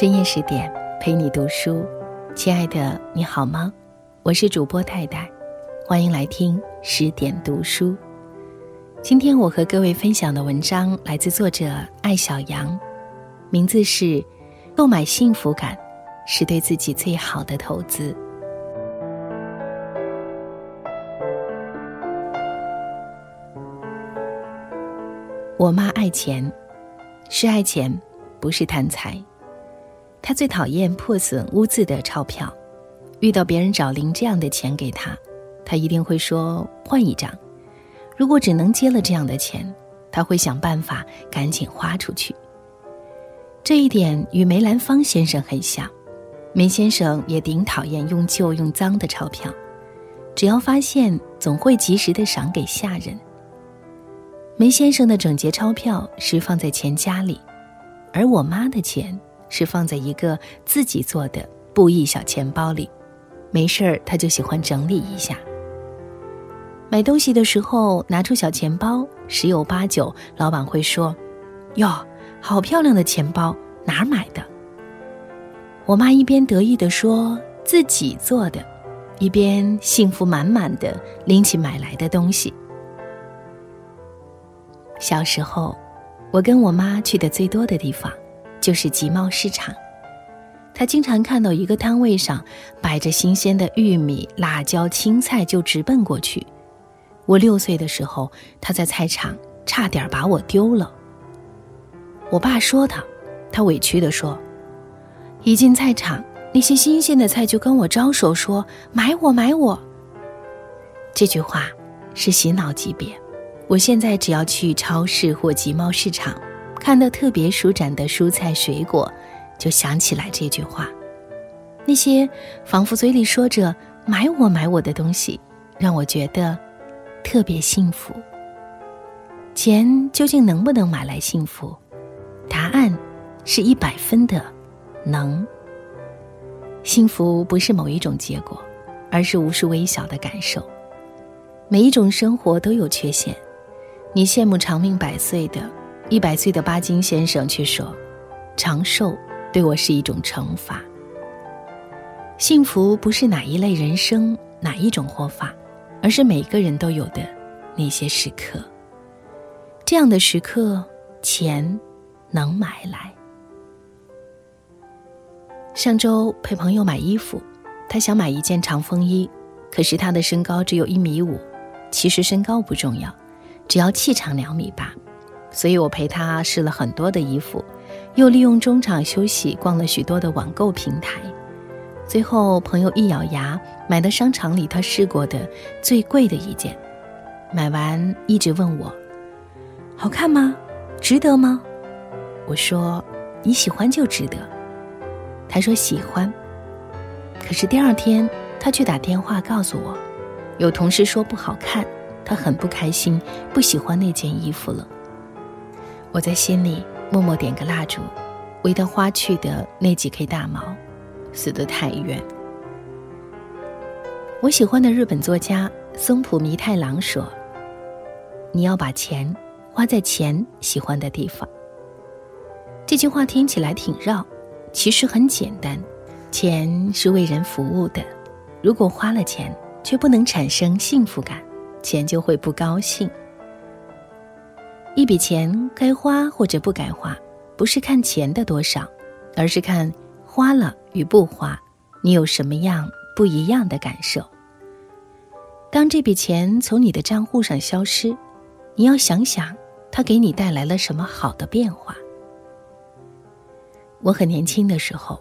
深夜十点，陪你读书。亲爱的，你好吗？我是主播太太，欢迎来听十点读书。今天我和各位分享的文章来自作者艾小羊，名字是《购买幸福感是对自己最好的投资》。我妈爱钱，是爱钱，不是贪财。他最讨厌破损污渍的钞票，遇到别人找零这样的钱给他，他一定会说换一张。如果只能接了这样的钱，他会想办法赶紧花出去。这一点与梅兰芳先生很像，梅先生也顶讨厌用旧用脏的钞票，只要发现，总会及时的赏给下人。梅先生的整洁钞票是放在钱夹里，而我妈的钱是放在一个自己做的布艺小钱包里。没事儿，他就喜欢整理一下。买东西的时候拿出小钱包，十有八九老板会说：“哟，好漂亮的钱包，哪儿买的？”我妈一边得意地说自己做的，一边幸福满满的拎起买来的东西。小时候，我跟我妈去的最多的地方，就是集贸市场。他经常看到一个摊位上摆着新鲜的玉米、辣椒、青菜，就直奔过去。我六岁的时候，他在菜场差点把我丢了。我爸说他，他委屈地说：“一进菜场，那些新鲜的菜就跟我招手说买我买我。”这句话是洗脑级别。我现在只要去超市或集贸市场，看到特别舒展的蔬菜水果，就想起来这句话。那些仿佛嘴里说着“买我买我”的东西，让我觉得特别幸福。钱究竟能不能买来幸福？答案是一百分的能。幸福不是某一种结果，而是无数微小的感受。每一种生活都有缺陷。你羡慕长命百岁的，一百岁的巴金先生却说：“长寿对我是一种惩罚。”幸福不是哪一类人生、哪一种活法，而是每个人都有的那些时刻。这样的时刻，钱能买来。上周陪朋友买衣服，他想买一件长风衣，可是他的身高只有一米五。其实身高不重要。只要气场两米八，所以我陪他试了很多的衣服，又利用中场休息逛了许多的网购平台。最后，朋友一咬牙，买的商场里他试过的最贵的一件。买完一直问我：“好看吗？值得吗？”我说：“你喜欢就值得。”他说喜欢。可是第二天，他却打电话告诉我，有同事说不好看。他很不开心，不喜欢那件衣服了。我在心里默默点个蜡烛，为他花去的那几 K 大毛，死得太冤。我喜欢的日本作家松浦弥太郎说：“你要把钱花在钱喜欢的地方。”这句话听起来挺绕，其实很简单。钱是为人服务的，如果花了钱却不能产生幸福感。钱就会不高兴。一笔钱该花或者不该花，不是看钱的多少，而是看花了与不花，你有什么样不一样的感受。当这笔钱从你的账户上消失，你要想想，它给你带来了什么好的变化。我很年轻的时候，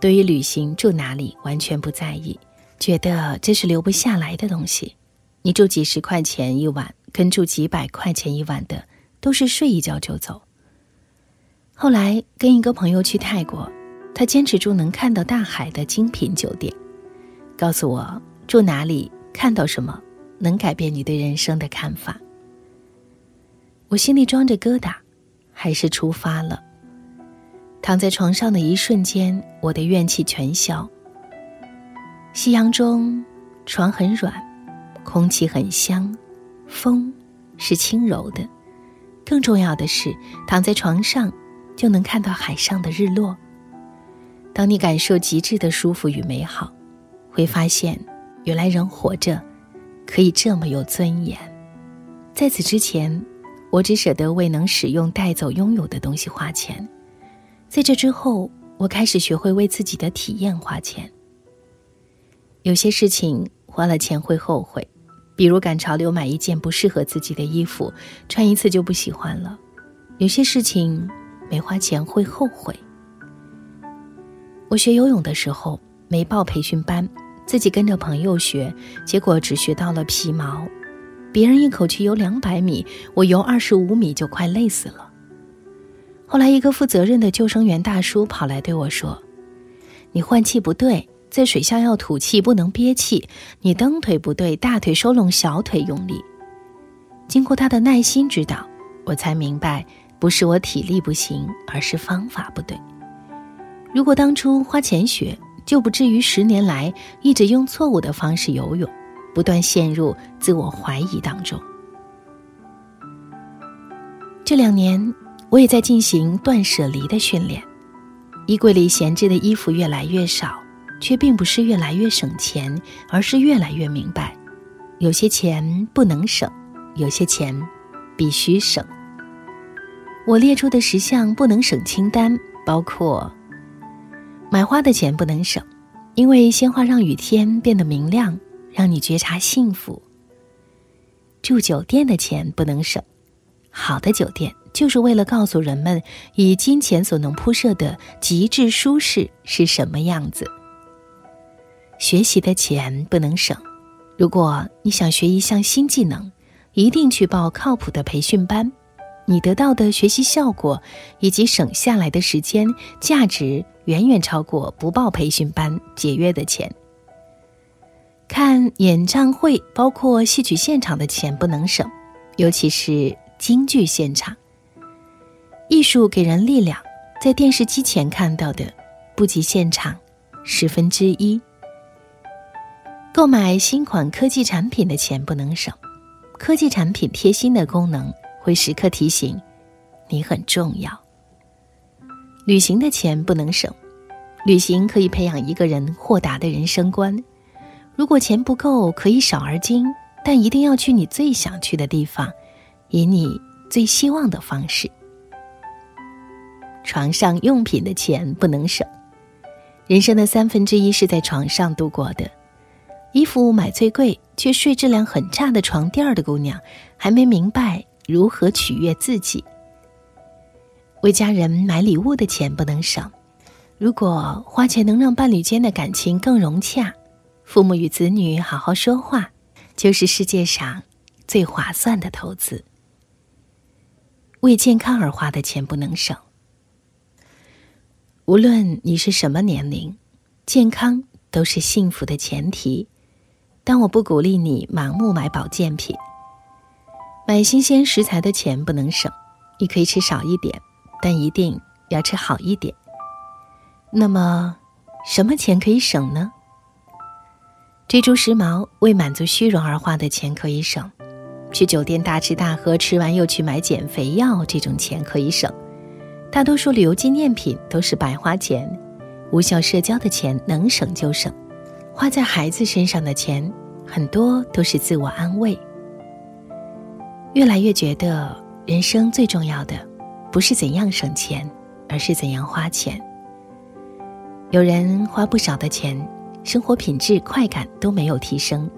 对于旅行住哪里完全不在意，觉得这是留不下来的东西。你住几十块钱一晚，跟住几百块钱一晚的，都是睡一觉就走。后来跟一个朋友去泰国，他坚持住能看到大海的精品酒店，告诉我住哪里看到什么，能改变你对人生的看法。我心里装着疙瘩，还是出发了。躺在床上的一瞬间，我的怨气全消。夕阳中，床很软。空气很香，风是轻柔的，更重要的是，躺在床上就能看到海上的日落。当你感受极致的舒服与美好，会发现，原来人活着可以这么有尊严。在此之前，我只舍得为能使用、带走、拥有的东西花钱。在这之后，我开始学会为自己的体验花钱。有些事情花了钱会后悔，比如赶潮流买一件不适合自己的衣服，穿一次就不喜欢了；有些事情没花钱会后悔。我学游泳的时候没报培训班，自己跟着朋友学，结果只学到了皮毛。别人一口气游两百米，我游二十五米就快累死了。后来，一个负责任的救生员大叔跑来对我说：“你换气不对，在水下要吐气，不能憋气；你蹬腿不对，大腿收拢，小腿用力。”经过他的耐心指导，我才明白，不是我体力不行，而是方法不对。如果当初花钱学，就不至于十年来一直用错误的方式游泳，不断陷入自我怀疑当中。这两年，我也在进行断舍离的训练，衣柜里闲置的衣服越来越少，却并不是越来越省钱，而是越来越明白，有些钱不能省，有些钱必须省。我列出的十项不能省清单包括。买花的钱不能省，因为鲜花让雨天变得明亮，让你觉察幸福。住酒店的钱不能省，好的酒店就是为了告诉人们，以金钱所能铺设的极致舒适是什么样子。学习的钱不能省，如果你想学一项新技能，一定去报靠谱的培训班。你得到的学习效果以及省下来的时间价值，远远超过不报培训班节约的钱。看演唱会，包括戏曲现场的钱不能省，尤其是京剧现场。艺术给人力量，在电视机前看到的，不及现场十分之一。购买新款科技产品的钱不能省，科技产品贴心的功能。会时刻提醒你很重要。旅行的钱不能省，旅行可以培养一个人豁达的人生观。如果钱不够，可以少而精，但一定要去你最想去的地方，以你最希望的方式。床上用品的钱不能省，人生的三分之一是在床上度过的。衣服买最贵却睡质量很差的床垫的姑娘，还没明白。如何取悦自己？为家人买礼物的钱不能省。如果花钱能让伴侣间的感情更融洽，父母与子女好好说话，就是世界上最划算的投资。为健康而花的钱不能省。无论你是什么年龄，健康都是幸福的前提。但我不鼓励你盲目买保健品。买新鲜食材的钱不能省，你可以吃少一点，但一定要吃好一点。那么，什么钱可以省呢？追逐时髦、为满足虚荣而花的钱可以省；去酒店大吃大喝，吃完又去买减肥药，这种钱可以省。大多数旅游纪念品都是白花钱，无效社交的钱能省就省。花在孩子身上的钱，很多都是自我安慰。越来越觉得，人生最重要的不是怎样省钱，而是怎样花钱。有人花不少的钱，生活品质、快感都没有提升；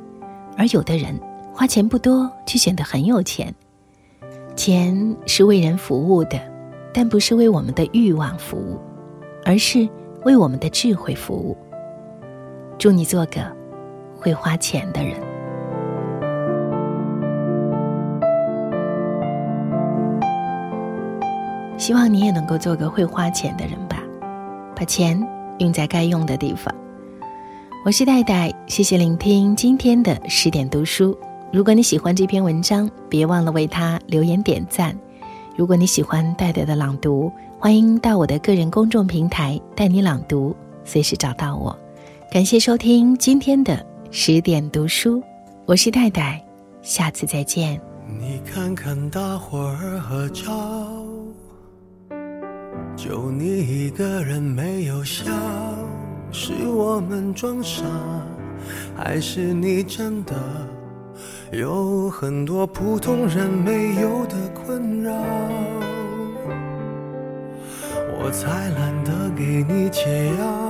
而有的人花钱不多，却显得很有钱。钱是为人服务的，但不是为我们的欲望服务，而是为我们的智慧服务。祝你做个会花钱的人。希望你也能够做个会花钱的人吧，把钱用在该用的地方。我是戴戴，谢谢聆听今天的十点读书。如果你喜欢这篇文章，别忘了为他留言点赞。如果你喜欢戴戴的朗读，欢迎到我的个人公众平台“带你朗读”，随时找到我。感谢收听今天的十点读书，我是戴戴，下次再见。你看看大伙儿合照。就你一个人没有笑，是我们装傻，还是你真的有很多普通人没有的困扰？我才懒得给你解药。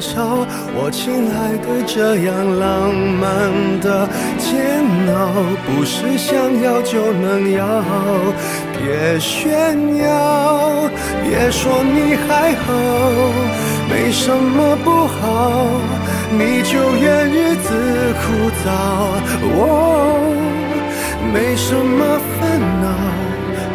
人燃烧。我亲爱的，这样浪漫的煎熬，不是想要就能要。别炫耀，别说你还好，没什么不好，你就怨日子枯燥。哦，没什么烦恼。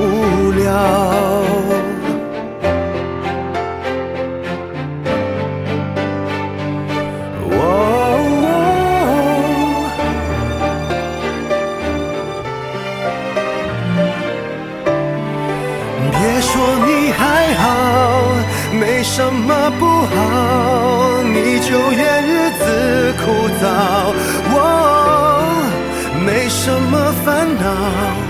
无聊。别说你还好，没什么不好，你就怨日子枯燥。没什么烦恼。